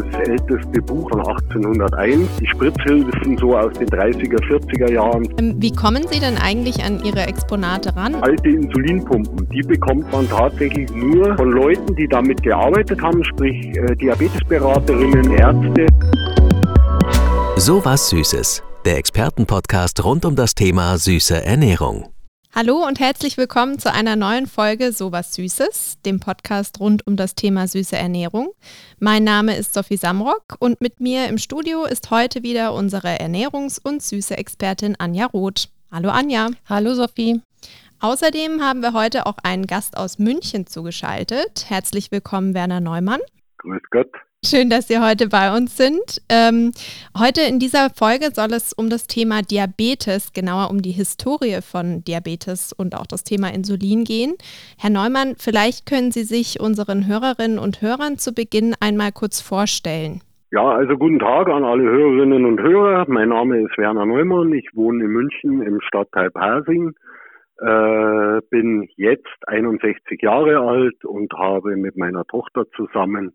das älteste Buch von 1801. Die Spritzhilfen so aus den 30er, 40er Jahren. Ähm, wie kommen Sie denn eigentlich an Ihre Exponate ran? Alte Insulinpumpen, die bekommt man tatsächlich nur von Leuten, die damit gearbeitet haben, sprich äh, Diabetesberaterinnen, Ärzte. So was Süßes. Der Expertenpodcast rund um das Thema süße Ernährung. Hallo und herzlich willkommen zu einer neuen Folge Sowas Süßes, dem Podcast rund um das Thema süße Ernährung. Mein Name ist Sophie Samrock und mit mir im Studio ist heute wieder unsere Ernährungs- und süße Expertin Anja Roth. Hallo Anja. Hallo Sophie. Außerdem haben wir heute auch einen Gast aus München zugeschaltet. Herzlich willkommen, Werner Neumann. Grüß Gott. Schön, dass Sie heute bei uns sind. Ähm, heute in dieser Folge soll es um das Thema Diabetes, genauer um die Historie von Diabetes und auch das Thema Insulin gehen. Herr Neumann, vielleicht können Sie sich unseren Hörerinnen und Hörern zu Beginn einmal kurz vorstellen. Ja, also guten Tag an alle Hörerinnen und Hörer. Mein Name ist Werner Neumann. Ich wohne in München im Stadtteil Persing. Äh, bin jetzt 61 Jahre alt und habe mit meiner Tochter zusammen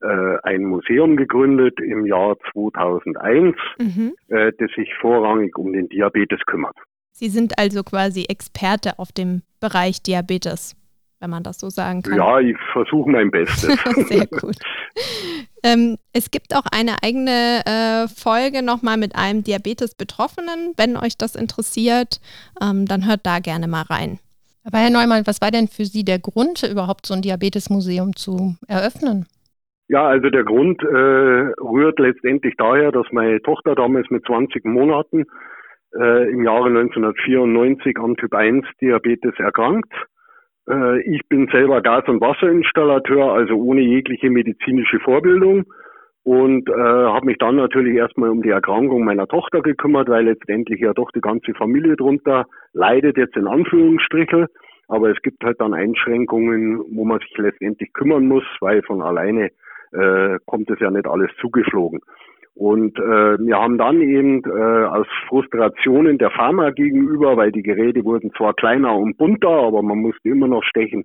ein Museum gegründet im Jahr 2001, mhm. äh, das sich vorrangig um den Diabetes kümmert. Sie sind also quasi Experte auf dem Bereich Diabetes, wenn man das so sagen kann. Ja, ich versuche mein Bestes. Sehr gut. Ähm, es gibt auch eine eigene äh, Folge nochmal mit einem Diabetes-Betroffenen. Wenn euch das interessiert, ähm, dann hört da gerne mal rein. Aber Herr Neumann, was war denn für Sie der Grund, überhaupt so ein Diabetesmuseum zu eröffnen? Ja, also der Grund äh, rührt letztendlich daher, dass meine Tochter damals mit 20 Monaten äh, im Jahre 1994 am Typ 1 Diabetes erkrankt. Äh, ich bin selber Gas- und Wasserinstallateur, also ohne jegliche medizinische Vorbildung und äh, habe mich dann natürlich erstmal um die Erkrankung meiner Tochter gekümmert, weil letztendlich ja doch die ganze Familie drunter leidet jetzt in Anführungsstrichen. Aber es gibt halt dann Einschränkungen, wo man sich letztendlich kümmern muss, weil von alleine äh, kommt es ja nicht alles zugeflogen. Und äh, wir haben dann eben äh, aus Frustrationen der Pharma gegenüber, weil die Geräte wurden zwar kleiner und bunter, aber man musste immer noch stechen,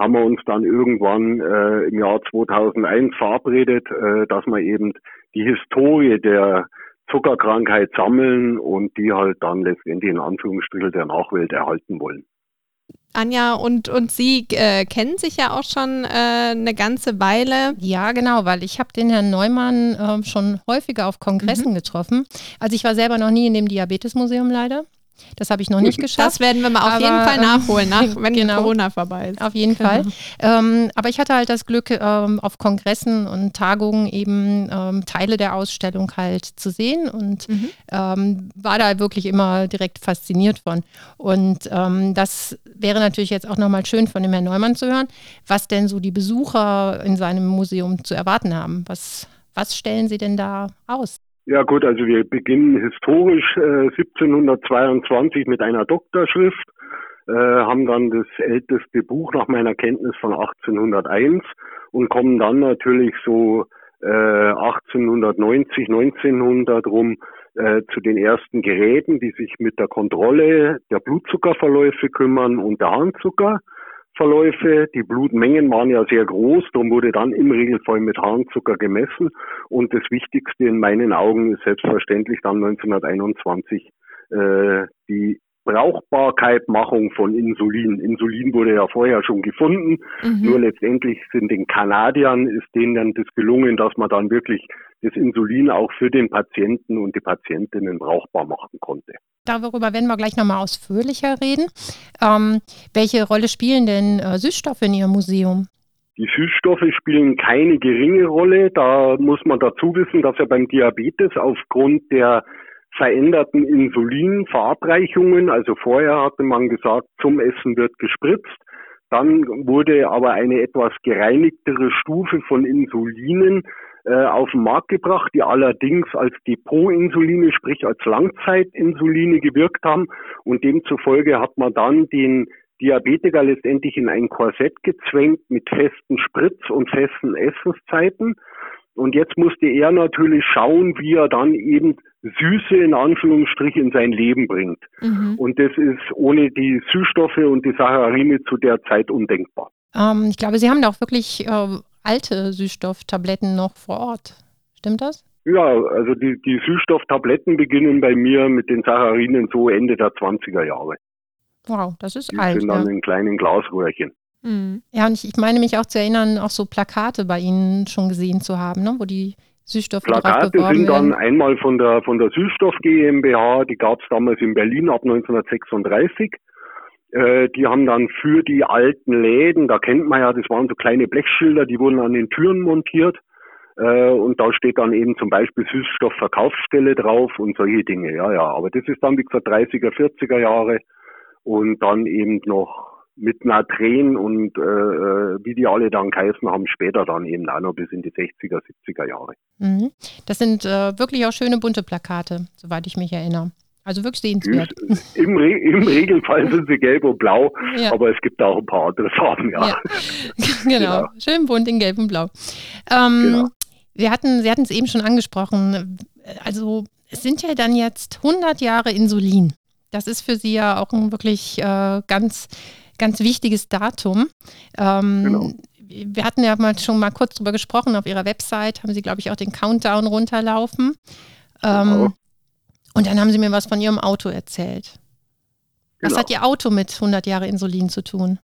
haben wir uns dann irgendwann äh, im Jahr 2001 verabredet, äh, dass wir eben die Historie der Zuckerkrankheit sammeln und die halt dann letztendlich in Anführungsstrichen der Nachwelt erhalten wollen. Anja und, und Sie äh, kennen sich ja auch schon äh, eine ganze Weile. Ja, genau, weil ich habe den Herrn Neumann äh, schon häufiger auf Kongressen mhm. getroffen. Also ich war selber noch nie in dem Diabetesmuseum leider. Das habe ich noch nicht geschafft. Das werden wir mal auf aber, jeden Fall nachholen, nach, wenn genau, Corona vorbei ist. Auf jeden genau. Fall. Ähm, aber ich hatte halt das Glück, ähm, auf Kongressen und Tagungen eben ähm, Teile der Ausstellung halt zu sehen und mhm. Ähm, war da wirklich immer direkt fasziniert von. Und ähm, das wäre natürlich jetzt auch nochmal schön von dem Herrn Neumann zu hören, was denn so die Besucher in seinem Museum zu erwarten haben. Was, was stellen Sie denn da aus? Ja gut, also wir beginnen historisch äh, 1722 mit einer Doktorschrift, äh, haben dann das älteste Buch nach meiner Kenntnis von 1801 und kommen dann natürlich so äh, 1890, 1900 rum äh, zu den ersten Geräten, die sich mit der Kontrolle der Blutzuckerverläufe kümmern und der Harnzucker. Verläufe. Die Blutmengen waren ja sehr groß, darum wurde dann im Regelfall mit Harnzucker gemessen. Und das Wichtigste in meinen Augen ist selbstverständlich dann 1921 äh, die Brauchbarkeitmachung von Insulin. Insulin wurde ja vorher schon gefunden, mhm. nur letztendlich sind den Kanadiern ist denen dann das gelungen, dass man dann wirklich das Insulin auch für den Patienten und die Patientinnen brauchbar machen konnte. Darüber werden wir gleich nochmal ausführlicher reden. Ähm, welche Rolle spielen denn äh, Süßstoffe in Ihrem Museum? Die Süßstoffe spielen keine geringe Rolle. Da muss man dazu wissen, dass ja beim Diabetes aufgrund der veränderten Insulinverabreichungen, also vorher hatte man gesagt, zum Essen wird gespritzt. Dann wurde aber eine etwas gereinigtere Stufe von Insulinen äh, auf den Markt gebracht, die allerdings als Depotinsuline, sprich als Langzeitinsuline gewirkt haben. Und demzufolge hat man dann den Diabetiker letztendlich in ein Korsett gezwängt mit festen Spritz- und festen Essenszeiten. Und jetzt musste er natürlich schauen, wie er dann eben Süße in Anführungsstrichen in sein Leben bringt. Mhm. Und das ist ohne die Süßstoffe und die Saccharine zu der Zeit undenkbar. Ähm, ich glaube, Sie haben da auch wirklich äh, alte Süßstofftabletten noch vor Ort. Stimmt das? Ja, also die, die Süßstofftabletten beginnen bei mir mit den Sacharinen so Ende der 20er Jahre. Wow, das ist die alt. sind dann ja. in kleinen Glasröhrchen. Mhm. ja, und ich, ich meine mich auch zu erinnern, auch so Plakate bei Ihnen schon gesehen zu haben, ne? wo die Süßstoffe drauf Plakate sind dann werden. einmal von der von der Süßstoff GmbH, die gab es damals in Berlin ab 1936. Äh, die haben dann für die alten Läden, da kennt man ja, das waren so kleine Blechschilder, die wurden an den Türen montiert. Äh, und da steht dann eben zum Beispiel Süßstoffverkaufsstelle drauf und solche Dinge. Ja, ja. Aber das ist dann, wie gesagt, 30er, 40er Jahre und dann eben noch mit Natren und äh, äh, wie die alle dann geheißen haben, später dann eben auch noch bis in die 60er, 70er Jahre. Mhm. Das sind äh, wirklich auch schöne bunte Plakate, soweit ich mich erinnere. Also wirklich sehenswert. Süß. Im, Re Im Regelfall sind sie gelb und blau, Ja. aber es gibt auch ein paar andere Farben, ja. Ja. genau. Genau. schön bunt in gelb und blau. Ähm, Genau. Wir hatten, Sie hatten es eben schon angesprochen. Also es sind ja dann jetzt 100 Jahre Insulin. Das ist für Sie ja auch ein wirklich äh, ganz, ganz wichtiges Datum. Ähm, Genau. Wir hatten ja mal schon mal kurz drüber gesprochen. Auf Ihrer Website haben Sie, glaube ich, auch den Countdown runterlaufen. Ähm, Genau. Und dann haben Sie mir was von Ihrem Auto erzählt. Was Genau. hat Ihr Auto mit 100 Jahre Insulin zu tun?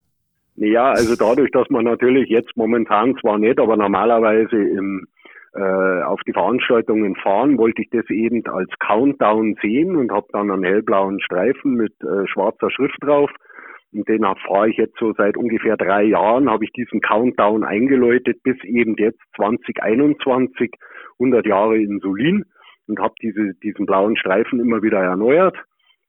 Ja, also dadurch, dass man natürlich jetzt momentan zwar nicht, aber normalerweise im, äh, auf die Veranstaltungen fahren, wollte ich das eben als Countdown sehen und habe dann einen hellblauen Streifen mit äh, schwarzer Schrift drauf. Und den fahre ich jetzt so seit ungefähr drei Jahren, habe ich diesen Countdown eingeläutet bis eben jetzt 2021, 100 Jahre Insulin und habe diese, diesen blauen Streifen immer wieder erneuert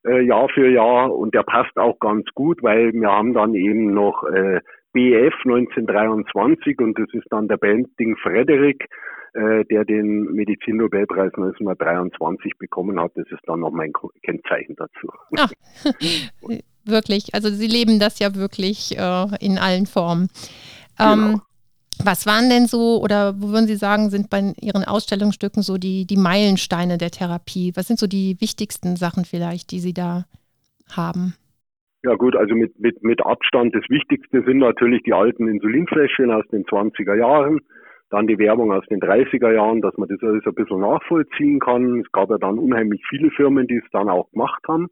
äh, Jahr für Jahr und der passt auch ganz gut, weil wir haben dann eben noch äh, BF 1923 und das ist dann der Benting Frederick, äh, der den Medizinnobelpreis 1923 bekommen hat. Das ist dann noch mein Kennzeichen dazu. Ah, wirklich. Also Sie leben das ja wirklich äh, in allen Formen. Ähm, Genau. Was waren denn so, oder wo würden Sie sagen, sind bei Ihren Ausstellungsstücken so die, die Meilensteine der Therapie? Was sind so die wichtigsten Sachen vielleicht, die Sie da haben? Ja gut, also mit, mit, mit Abstand das Wichtigste sind natürlich die alten Insulinfläschchen aus den 20er Jahren, dann die Werbung aus den 30er Jahren, dass man das alles ein bisschen nachvollziehen kann. Es gab ja dann unheimlich viele Firmen, die es dann auch gemacht haben.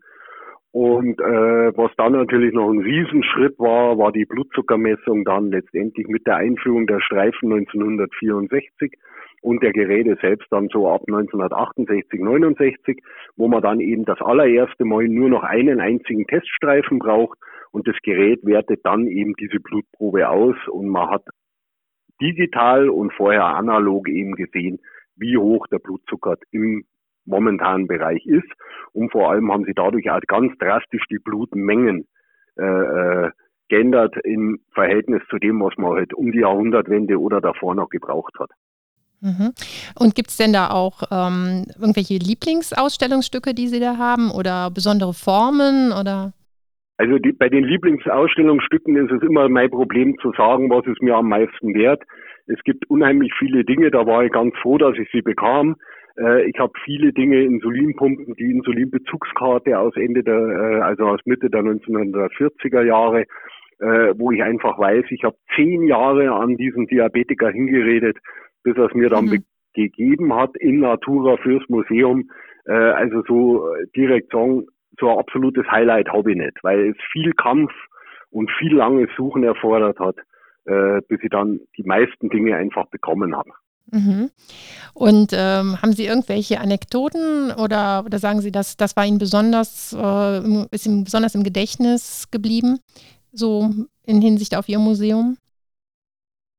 Und äh, was dann natürlich noch ein Riesenschritt war, war die Blutzuckermessung dann letztendlich mit der Einführung der Streifen 1964 und der Geräte selbst dann so ab 1968, 69, wo man dann eben das allererste Mal nur noch einen einzigen Teststreifen braucht und das Gerät wertet dann eben diese Blutprobe aus und man hat digital und vorher analog eben gesehen, wie hoch der Blutzucker im momentanen Bereich ist. Und vor allem haben sie dadurch auch ganz drastisch die Blutmengen äh, äh, geändert im Verhältnis zu dem, was man halt um die Jahrhundertwende oder davor noch gebraucht hat. Mhm. Und gibt es denn da auch ähm, irgendwelche Lieblingsausstellungsstücke, die Sie da haben oder besondere Formen oder? Also die, bei den Lieblingsausstellungsstücken ist es immer mein Problem zu sagen, was ist mir am meisten wert. Es gibt unheimlich viele Dinge, da war ich ganz froh, dass ich sie bekam. Äh, ich habe viele Dinge, Insulinpumpen, die Insulinbezugskarte aus Ende der, äh, also aus Mitte der 1940er Jahre, äh, wo ich einfach weiß, ich habe zehn Jahre an diesen Diabetiker hingeredet, bis er es mir dann Mhm. gegeben hat in Natura fürs Museum. Also so direkt sagen, so ein absolutes Highlight habe ich nicht, weil es viel Kampf und viel langes Suchen erfordert hat, bis ich dann die meisten Dinge einfach bekommen habe. Mhm. Und ähm, haben Sie irgendwelche Anekdoten oder, oder sagen Sie, dass das war Ihnen besonders, äh, ist Ihnen besonders im Gedächtnis geblieben, so in Hinsicht auf Ihr Museum?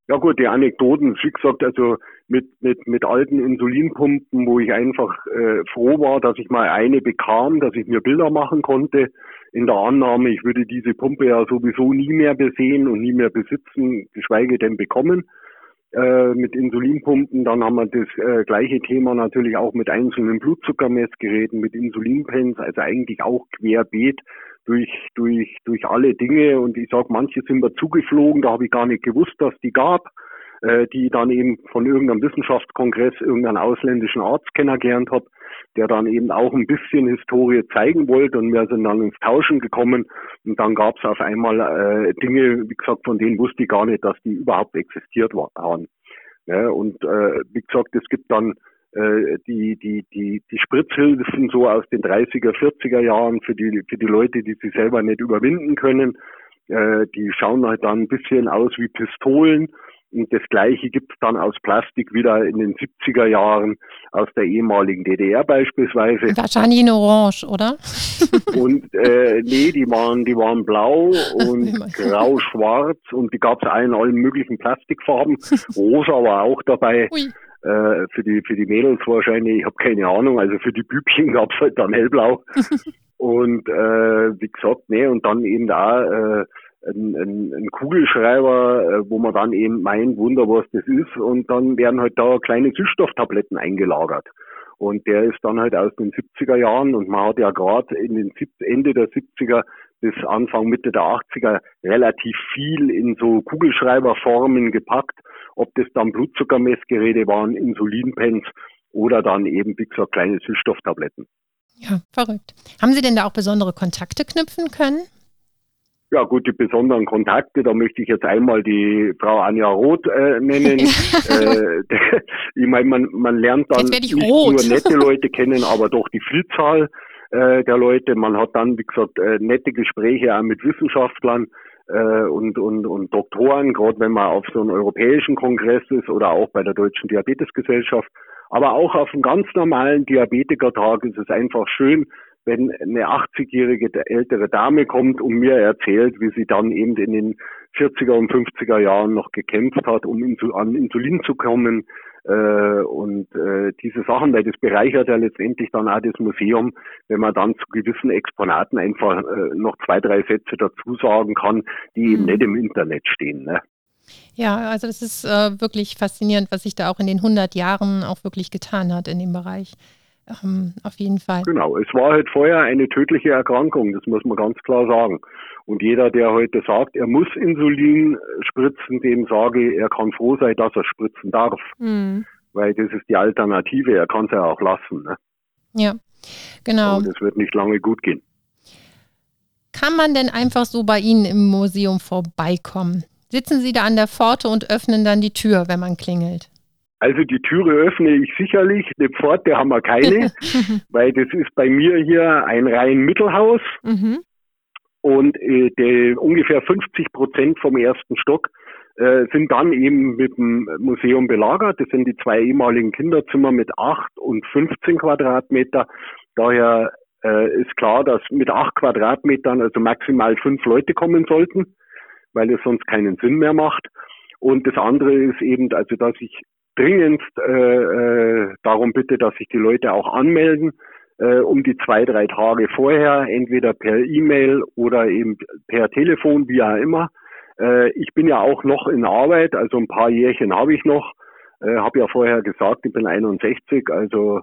Ja gut, die Anekdoten, wie gesagt, also mit, mit, mit alten Insulinpumpen, wo ich einfach äh, froh war, dass ich mal eine bekam, dass ich mir Bilder machen konnte, in der Annahme, ich würde diese Pumpe ja sowieso nie mehr besehen und nie mehr besitzen, geschweige denn bekommen. Äh, mit Insulinpumpen, dann haben wir das äh, gleiche Thema natürlich auch mit einzelnen Blutzuckermessgeräten, mit Insulinpens, also eigentlich auch querbeet durch, durch, durch alle Dinge. Und ich sag, manche sind mir zugeflogen, da habe ich gar nicht gewusst, dass die gab. äh, die dann eben von irgendeinem Wissenschaftskongress irgendeinen ausländischen Arzt kennengelernt habe, der dann eben auch ein bisschen Historie zeigen wollte und wir sind dann ins Tauschen gekommen und dann gab es auf einmal äh, Dinge, wie gesagt, von denen wusste ich gar nicht, dass die überhaupt existiert waren. Ja, und äh, wie gesagt, es gibt dann äh, die, die, die, die Spritzhilfen so aus den 30er, 40er Jahren für die, für die Leute, die sie selber nicht überwinden können. Äh, die schauen halt dann ein bisschen aus wie Pistolen. Und das Gleiche gibt es dann aus Plastik wieder in den 70er Jahren aus der ehemaligen DDR beispielsweise. Wahrscheinlich in Orange, oder? Und äh, nee, die waren, die waren blau und grau-schwarz und die gab es in allen möglichen Plastikfarben. Rosa war auch dabei. Ui. Äh, für die für die Mädels wahrscheinlich, ich habe keine Ahnung, also für die Bübchen gab es halt dann hellblau. und äh, wie gesagt, nee, und dann eben da äh, ein, ein, ein Kugelschreiber, äh, wo man dann eben meint, Wunder, was das ist. Und dann werden halt da kleine Süßstofftabletten eingelagert. Und der ist dann halt aus den 70er Jahren und man hat ja gerade in den Ende der 70er bis Anfang Mitte der 80er relativ viel in so Kugelschreiberformen gepackt, ob das dann Blutzuckermessgeräte waren, Insulinpens oder dann eben, wie gesagt, kleine Süßstofftabletten. Ja, verrückt. Haben Sie denn da auch besondere Kontakte knüpfen können? Ja gut, die besonderen Kontakte, da möchte ich jetzt einmal die Frau Anja Roth äh, nennen. äh, ich meine, man, man lernt dann nicht rot. nur nette Leute kennen, aber doch die Vielzahl äh, der Leute. Man hat dann, wie gesagt, äh, nette Gespräche auch mit Wissenschaftlern äh, und, und, und Doktoren, gerade wenn man auf so einem europäischen Kongress ist oder auch bei der Deutschen Diabetesgesellschaft. Aber auch auf einem ganz normalen Diabetikertag ist es einfach schön, wenn eine 80-jährige ältere Dame kommt und mir erzählt, wie sie dann eben in den 40er und 50er Jahren noch gekämpft hat, um an Insulin zu kommen. Äh, und äh, diese Sachen, weil das bereichert ja letztendlich dann auch das Museum, wenn man dann zu gewissen Exponaten einfach äh, noch zwei, drei Sätze dazu sagen kann, die mhm. eben nicht im Internet stehen. Ne? Ja, also das ist äh, wirklich faszinierend, was sich da auch in den 100 Jahren auch wirklich getan hat in dem Bereich. Ähm, auf jeden Fall. Genau, es war halt vorher eine tödliche Erkrankung, das muss man ganz klar sagen. Und jeder, der heute sagt, er muss Insulin spritzen, dem sage ich, er kann froh sein, dass er spritzen darf. Mhm. Weil das ist die Alternative, er kann es ja auch lassen. Ne? Ja, genau. Und es wird nicht lange gut gehen. Kann man denn einfach so bei Ihnen im Museum vorbeikommen? Sitzen Sie da an der Pforte und öffnen dann die Tür, wenn man klingelt? Also die Türe öffne ich sicherlich, eine Pforte haben wir keine, weil das ist bei mir hier ein rein Mittelhaus mhm. und äh, die, ungefähr 50 Prozent vom ersten Stock äh, sind dann eben mit dem Museum belagert. Das sind die zwei ehemaligen Kinderzimmer mit 8 und 15 Quadratmeter. Daher äh, ist klar, dass mit 8 Quadratmetern also maximal fünf Leute kommen sollten, weil es sonst keinen Sinn mehr macht. Und das andere ist eben, also dass ich dringendst äh, äh, darum bitte, dass sich die Leute auch anmelden, äh, um die zwei, drei Tage vorher, entweder per E-Mail oder eben per Telefon, wie auch immer. Äh, ich bin ja auch noch in Arbeit, also ein paar Jährchen habe ich noch. Äh, habe ja vorher gesagt, ich bin 61, also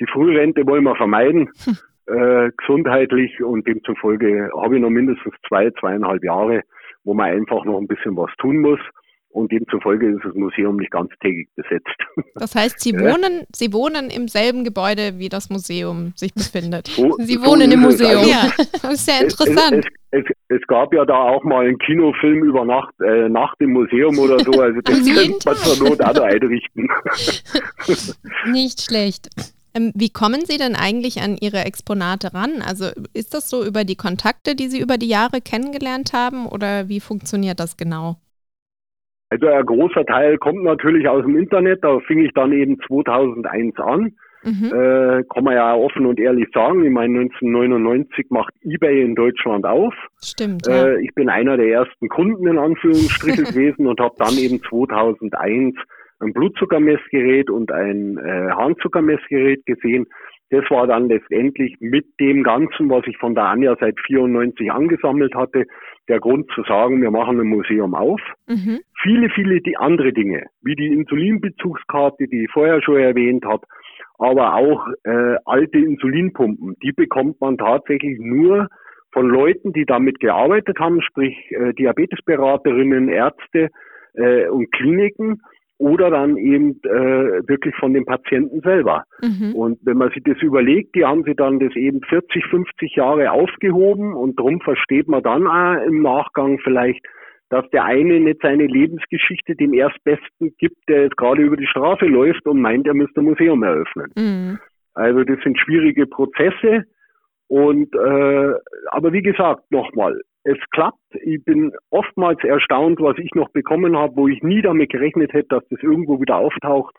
die Frührente wollen wir vermeiden, hm. äh, gesundheitlich und demzufolge habe ich noch mindestens zwei, zweieinhalb Jahre, wo man einfach noch ein bisschen was tun muss und demzufolge ist das Museum nicht ganztägig besetzt. Das heißt, Sie wohnen, Sie wohnen im selben Gebäude, wie das Museum sich befindet. So, Sie so wohnen im Museum. Also, ja, das ist sehr interessant. Es, es, es, gab ja da auch mal einen Kinofilm über Nacht, äh, Nacht im Museum oder so, also das könnte man zur Not auch einrichten. Nicht schlecht. Ähm, wie kommen Sie denn eigentlich an Ihre Exponate ran? Also ist das so über die Kontakte, die Sie über die Jahre kennengelernt haben oder wie funktioniert das genau? Also ein großer Teil kommt natürlich aus dem Internet. Da fing ich dann eben 2001 an. Mhm. Äh, kann man ja offen und ehrlich sagen. Ich meine, 1999 macht eBay in Deutschland auf. Stimmt. Ja. Äh, ich bin einer der ersten Kunden in Anführungsstrichen gewesen und habe dann eben 2001 ein Blutzuckermessgerät und ein äh, Harnzuckermessgerät gesehen. Das war dann letztendlich mit dem Ganzen, was ich von der Anja seit 94 angesammelt hatte, der Grund zu sagen, wir machen ein Museum auf. Mhm. Viele, viele die andere Dinge, wie die Insulinbezugskarte, die ich vorher schon erwähnt habe, aber auch äh, alte Insulinpumpen, die bekommt man tatsächlich nur von Leuten, die damit gearbeitet haben, sprich äh, Diabetesberaterinnen, Ärzte, äh, und Kliniken oder dann eben äh, wirklich von den Patienten selber. Mhm. Und wenn man sich das überlegt, die haben sie dann das eben 40, 50 Jahre aufgehoben und darum versteht man dann auch im Nachgang vielleicht, dass der eine nicht seine Lebensgeschichte dem Erstbesten gibt, der jetzt gerade über die Straße läuft und meint, er müsste ein Museum eröffnen. Mhm. Also das sind schwierige Prozesse. Und äh, aber wie gesagt, nochmal, es klappt. Ich bin oftmals erstaunt, was ich noch bekommen habe, wo ich nie damit gerechnet hätte, dass das irgendwo wieder auftaucht.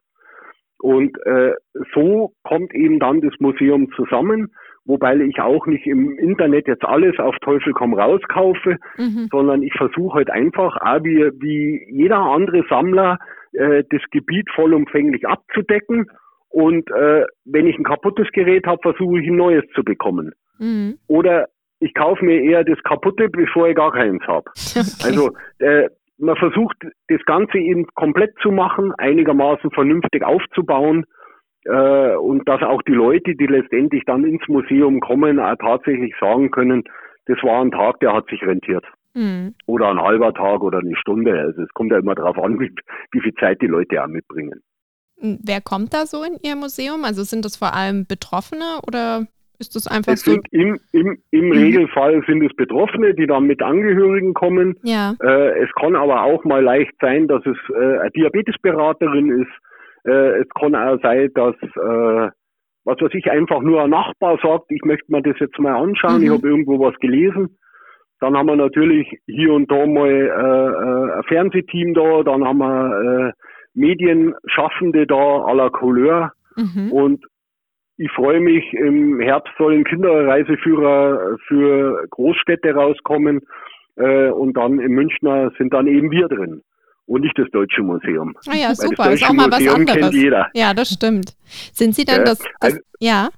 Und äh, so kommt eben dann das Museum zusammen, wobei ich auch nicht im Internet jetzt alles auf Teufel komm raus kaufe, mhm. sondern ich versuche halt einfach, auch wie, wie jeder andere Sammler, äh, das Gebiet vollumfänglich abzudecken. Und äh, wenn ich ein kaputtes Gerät habe, versuche ich ein neues zu bekommen. Mhm. Oder ich kaufe mir eher das kaputte, bevor ich gar keins habe. Okay. Also äh, man versucht das Ganze eben komplett zu machen, einigermaßen vernünftig aufzubauen äh, und dass auch die Leute, die letztendlich dann ins Museum kommen, auch tatsächlich sagen können, das war ein Tag, der hat sich rentiert. Mhm. Oder ein halber Tag oder eine Stunde. Also es kommt ja immer darauf an, wie, wie viel Zeit die Leute auch mitbringen. Wer kommt da so in Ihr Museum? Also sind das vor allem Betroffene oder ist das einfach es so? Im, im, Im mhm. Regelfall sind es Betroffene, die dann mit Angehörigen kommen. Ja. Äh, es kann aber auch mal leicht sein, dass es äh, eine Diabetesberaterin ist. Äh, es kann auch sein, dass äh, was weiß ich, einfach nur ein Nachbar sagt, ich möchte mir das jetzt mal anschauen, mhm. ich habe irgendwo was gelesen. Dann haben wir natürlich hier und da mal äh, äh ein Fernsehteam da, dann haben wir Medienschaffende da à la Couleur. Mhm. Und ich freue mich, im Herbst sollen Kinderreiseführer für Großstädte rauskommen äh, und dann im Münchner sind dann eben wir drin und nicht das Deutsche Museum. Ah ja, super, das ist auch mal Museum was anderes. Ja, das stimmt. Sind Sie dann äh, das, das also, ja?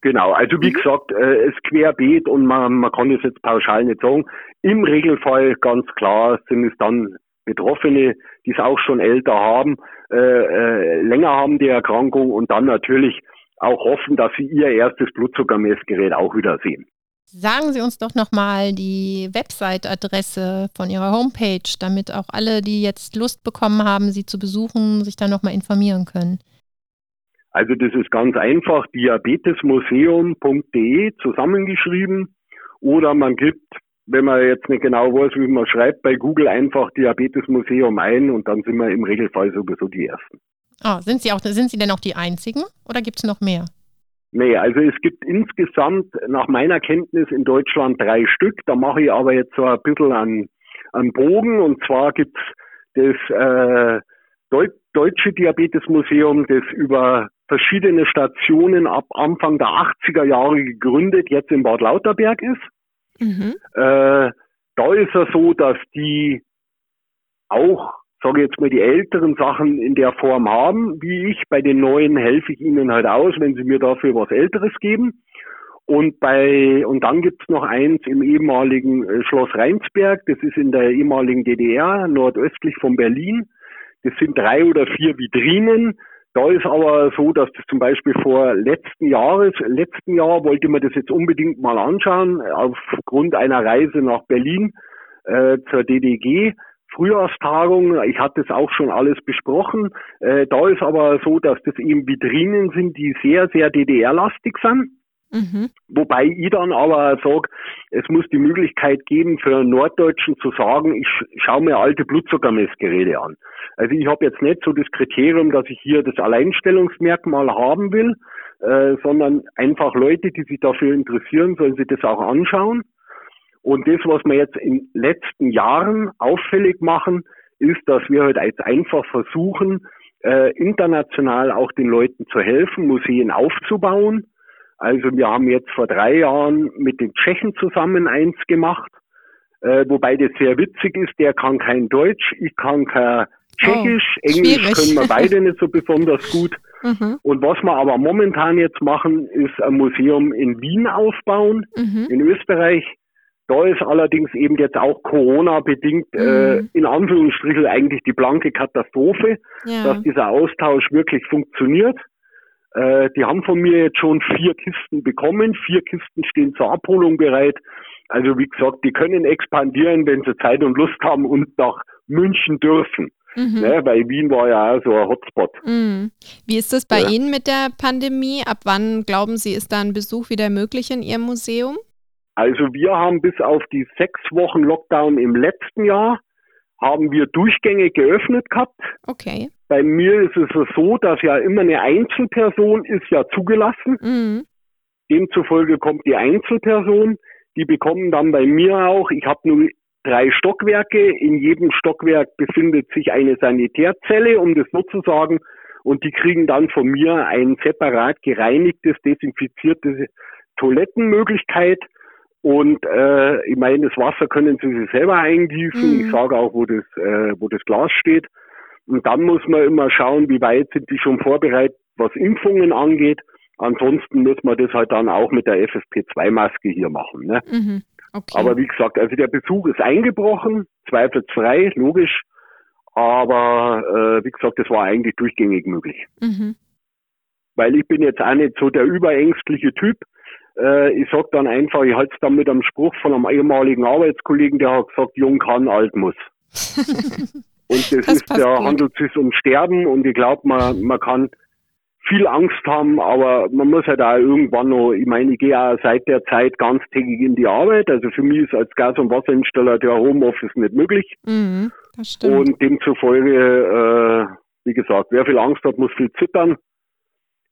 Genau, also wie mhm. gesagt, äh, es querbeet und man, man kann es jetzt pauschal nicht sagen. Im Regelfall ganz klar sind es dann Betroffene, die es auch schon älter haben, äh, äh, länger haben die Erkrankung und dann natürlich auch hoffen, dass sie ihr erstes Blutzuckermessgerät auch wieder sehen. Sagen Sie uns doch nochmal die Website-Adresse von Ihrer Homepage, damit auch alle, die jetzt Lust bekommen haben, Sie zu besuchen, sich da nochmal informieren können. Also das ist ganz einfach, diabetesmuseum.de zusammengeschrieben oder man gibt, wenn man jetzt nicht genau weiß, wie man schreibt, bei Google einfach Diabetesmuseum ein und dann sind wir im Regelfall sowieso die Ersten. Oh, sind Sie auch, sind Sie denn auch die einzigen oder gibt es noch mehr? Nee, also es gibt insgesamt nach meiner Kenntnis in Deutschland drei Stück. Da mache ich aber jetzt so ein bisschen einen, einen Bogen. Und zwar gibt's das äh, Deu Deutsche Diabetesmuseum, das über verschiedene Stationen ab Anfang der 80er Jahre gegründet, jetzt in Bad Lauterberg ist. Mhm. Äh, da ist es so, dass die auch sage jetzt mal, die älteren Sachen in der Form haben, wie ich. Bei den neuen helfe ich ihnen halt aus, wenn sie mir dafür was Älteres geben. Und bei und dann gibt's noch eins im ehemaligen äh, Schloss Rheinsberg, das ist in der ehemaligen DDR, nordöstlich von Berlin. Das sind drei oder vier Vitrinen. Da ist aber so, dass das zum Beispiel vor letzten Jahres, letzten Jahr wollte man das jetzt unbedingt mal anschauen, aufgrund einer Reise nach Berlin äh, zur DDG. Frühjahrstagung, ich hatte es auch schon alles besprochen. Äh, da ist aber so, dass das eben Vitrinen sind, die sehr, sehr DDR-lastig sind. Mhm. Wobei ich dann aber sage, es muss die Möglichkeit geben für einen Norddeutschen zu sagen, ich schaue mir alte Blutzuckermessgeräte an. Also ich habe jetzt nicht so das Kriterium, dass ich hier das Alleinstellungsmerkmal haben will, äh, sondern einfach Leute, die sich dafür interessieren, sollen sich das auch anschauen. Und das, was wir jetzt in den letzten Jahren auffällig machen, ist, dass wir halt jetzt einfach versuchen, äh, international auch den Leuten zu helfen, Museen aufzubauen. Also wir haben jetzt vor drei Jahren mit den Tschechen zusammen eins gemacht, äh, wobei das sehr witzig ist, der kann kein Deutsch, ich kann kein Tschechisch, oh, Englisch können wir beide nicht so besonders gut. Mhm. Und was wir aber momentan jetzt machen, ist ein Museum in Wien aufbauen, mhm. in Österreich, da ist allerdings eben jetzt auch Corona-bedingt äh, mhm. äh, in Anführungsstrichen eigentlich die blanke Katastrophe, ja. dass dieser Austausch wirklich funktioniert. Äh, die haben von mir jetzt schon vier Kisten bekommen. Vier Kisten stehen zur Abholung bereit. Also wie gesagt, die können expandieren, wenn sie Zeit und Lust haben und nach München dürfen. Mhm. Ne, weil Wien war ja auch so ein Hotspot. Mhm. Wie ist das bei ja. Ihnen mit der Pandemie? Ab wann glauben Sie, ist da ein Besuch wieder möglich in Ihrem Museum? Also wir haben bis auf die sechs Wochen Lockdown im letzten Jahr haben wir Durchgänge geöffnet gehabt. Okay. Bei mir ist es so, dass ja immer eine Einzelperson ist ja zugelassen. Mhm. Demzufolge kommt die Einzelperson. Die bekommen dann bei mir auch, ich habe nur drei Stockwerke. In jedem Stockwerk befindet sich eine Sanitärzelle, um das so zu sagen. Und die kriegen dann von mir ein separat gereinigtes, desinfiziertes Toilettenmöglichkeit. Und äh, ich meine, das Wasser können sie sich selber eingießen. Mhm. Ich sage auch, wo das, äh, wo das Glas steht. Und dann muss man immer schauen, wie weit sind die schon vorbereitet, was Impfungen angeht. Ansonsten muss man das halt dann auch mit der FFP2-Maske hier machen. Ne? Mhm. Okay. Aber wie gesagt, also der Besuch ist eingebrochen, zweifelsfrei, logisch. Aber äh, wie gesagt, das war eigentlich durchgängig möglich. Mhm. Weil ich bin jetzt auch nicht so der überängstliche Typ. Äh, ich sag dann einfach, ich halte es dann mit einem Spruch von einem ehemaligen Arbeitskollegen, der hat gesagt, jung kann, alt muss. und das, das ist, der handelt sich um Sterben und ich glaube, man, man kann viel Angst haben, aber man muss halt auch irgendwann noch, ich meine, ich gehe auch seit der Zeit ganztägig in die Arbeit. Also für mich ist als Gas- und Wasserinstallateur der Homeoffice nicht möglich. Mhm. Und demzufolge, äh, wie gesagt, wer viel Angst hat, muss viel zittern.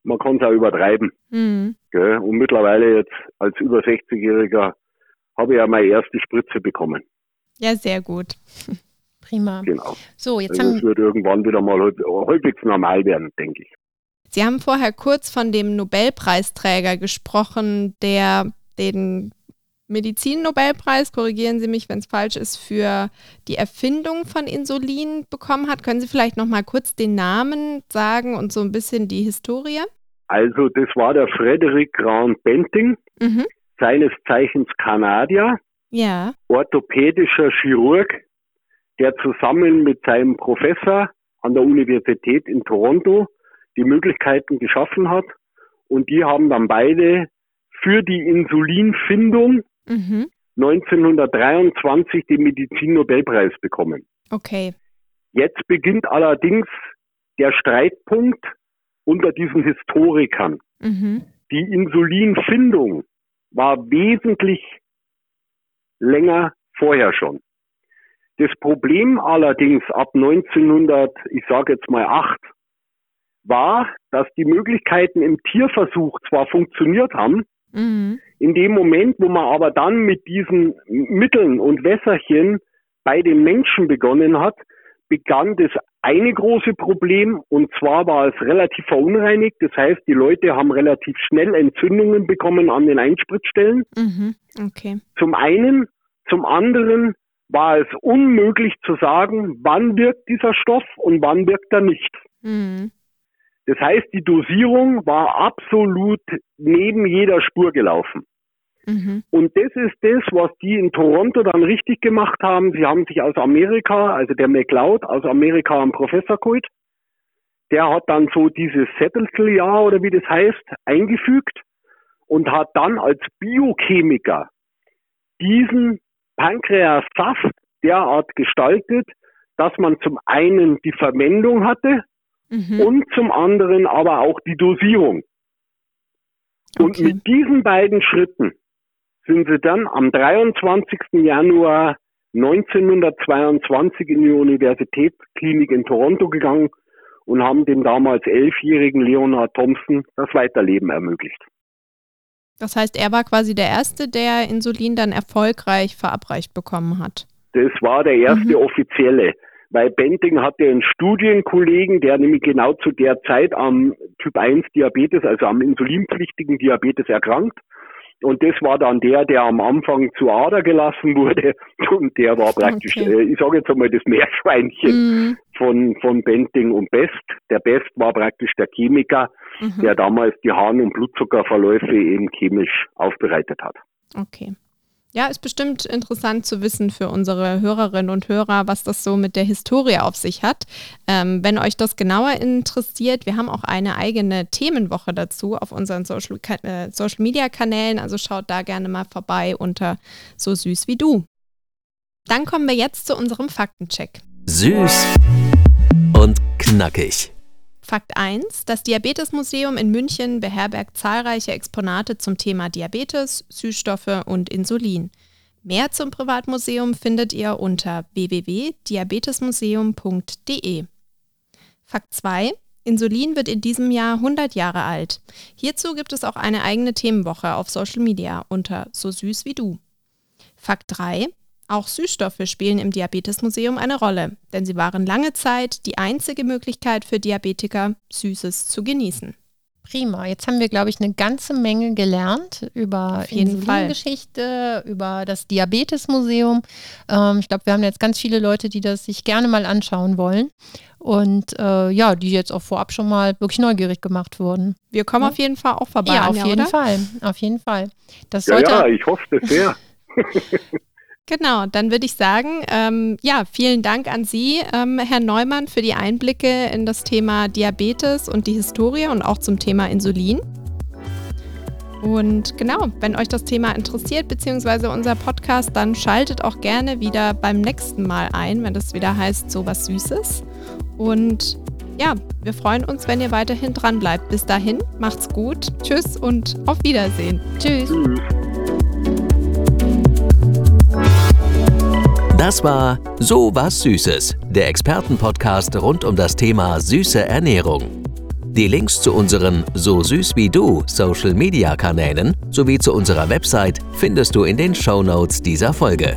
Man kann es auch übertreiben. Mhm. Und mittlerweile jetzt als über 60-Jähriger habe ich ja meine erste Spritze bekommen. Ja, sehr gut. Prima. Genau. So, jetzt also haben... Es wird irgendwann wieder mal halbwegs normal werden, denke ich. Sie haben vorher kurz von dem Nobelpreisträger gesprochen, der den Medizin-Nobelpreis, korrigieren Sie mich, wenn es falsch ist, für die Erfindung von Insulin bekommen hat. Können Sie vielleicht noch mal kurz den Namen sagen und so ein bisschen die Historie? Also das war der Frederick Grant Benting, mhm. seines Zeichens Kanadier, ja. orthopädischer Chirurg, der zusammen mit seinem Professor an der Universität in Toronto die Möglichkeiten geschaffen hat. Und die haben dann beide für die Insulinfindung mhm. 1923 den Medizin-Nobelpreis bekommen. Okay. Jetzt beginnt allerdings der Streitpunkt unter diesen Historikern. Mhm. Die Insulinfindung war wesentlich länger vorher schon. Das Problem allerdings ab 1900, ich sage jetzt mal acht, war, dass die Möglichkeiten im Tierversuch zwar funktioniert haben, mhm. in dem Moment, wo man aber dann mit diesen Mitteln und Wässerchen bei den Menschen begonnen hat, begann das eine große Problem und zwar war es relativ verunreinigt. Das heißt, die Leute haben relativ schnell Entzündungen bekommen an den Einspritzstellen. Mhm. Okay. Zum einen, zum anderen war es unmöglich zu sagen, wann wirkt dieser Stoff und wann wirkt er nicht. Mhm. Das heißt, die Dosierung war absolut neben jeder Spur gelaufen. Mhm. Und das ist das, was die in Toronto dann richtig gemacht haben. Sie haben sich aus Amerika, also der McLeod aus Amerika einen Professor geholt. Der hat dann so dieses Setteljahr oder wie das heißt, eingefügt und hat dann als Biochemiker diesen Pankreassaft derart gestaltet, dass man zum einen die Verwendung hatte, mhm. und zum anderen aber auch die Dosierung. Und okay. mit diesen beiden Schritten sind sie dann am 23. Januar 1922 in die Universitätsklinik in Toronto gegangen und haben dem damals elfjährigen Leonard Thompson das Weiterleben ermöglicht. Das heißt, er war quasi der Erste, der Insulin dann erfolgreich verabreicht bekommen hat. Das war der erste mhm. offizielle weil Benting hatte einen Studienkollegen, der nämlich genau zu der Zeit am Typ 1 Diabetes, also am insulinpflichtigen Diabetes erkrankt. Und das war dann der, der am Anfang zu Ader gelassen wurde. Und der war praktisch, okay. äh, ich sage jetzt einmal, das Meerschweinchen mhm. von, von Benting und Best. Der Best war praktisch der Chemiker, mhm. der damals die Harn- und Blutzuckerverläufe eben chemisch aufbereitet hat. Okay. Ja, ist bestimmt interessant zu wissen für unsere Hörerinnen und Hörer, was das so mit der Historie auf sich hat. Ähm, wenn euch das genauer interessiert, wir haben auch eine eigene Themenwoche dazu auf unseren Social, äh, Social Media Kanälen, also schaut da gerne mal vorbei unter So süß wie du. Dann kommen wir jetzt zu unserem Faktencheck. Süß und knackig. Fakt 1. Das Diabetesmuseum in München beherbergt zahlreiche Exponate zum Thema Diabetes, Süßstoffe und Insulin. Mehr zum Privatmuseum findet ihr unter www.diabetesmuseum.de. Fakt 2. Insulin wird in diesem Jahr 100 Jahre alt. Hierzu gibt es auch eine eigene Themenwoche auf Social Media unter So süß wie du. Fakt 3. Auch Süßstoffe spielen im Diabetesmuseum eine Rolle, denn sie waren lange Zeit die einzige Möglichkeit für Diabetiker, Süßes zu genießen. Prima. Jetzt haben wir, glaube ich, eine ganze Menge gelernt über Insulingeschichte, über das Diabetesmuseum. Ähm, ich glaube, wir haben jetzt ganz viele Leute, die das sich gerne mal anschauen wollen. Und äh, ja, die jetzt auch vorab schon mal wirklich neugierig gemacht wurden. Wir kommen ja? auf jeden Fall auch vorbei. Ja, auf jeden oder? Fall. Auf jeden Fall. Das ja, ja, ich hoffe das sehr. Genau, dann würde ich sagen, ähm, ja, vielen Dank an Sie, ähm, Herr Neumann, für die Einblicke in das Thema Diabetes und die Historie und auch zum Thema Insulin. Und genau, wenn euch das Thema interessiert, beziehungsweise unser Podcast, dann schaltet auch gerne wieder beim nächsten Mal ein, wenn das wieder heißt, so was Süßes. Und ja, wir freuen uns, wenn ihr weiterhin dran bleibt. Bis dahin, macht's gut. Tschüss und auf Wiedersehen. Tschüss. Tschüss. Das war So was Süßes, der Expertenpodcast rund um das Thema süße Ernährung. Die Links zu unseren So süß wie du Social Media Kanälen sowie zu unserer Website findest du in den Show Notes dieser Folge.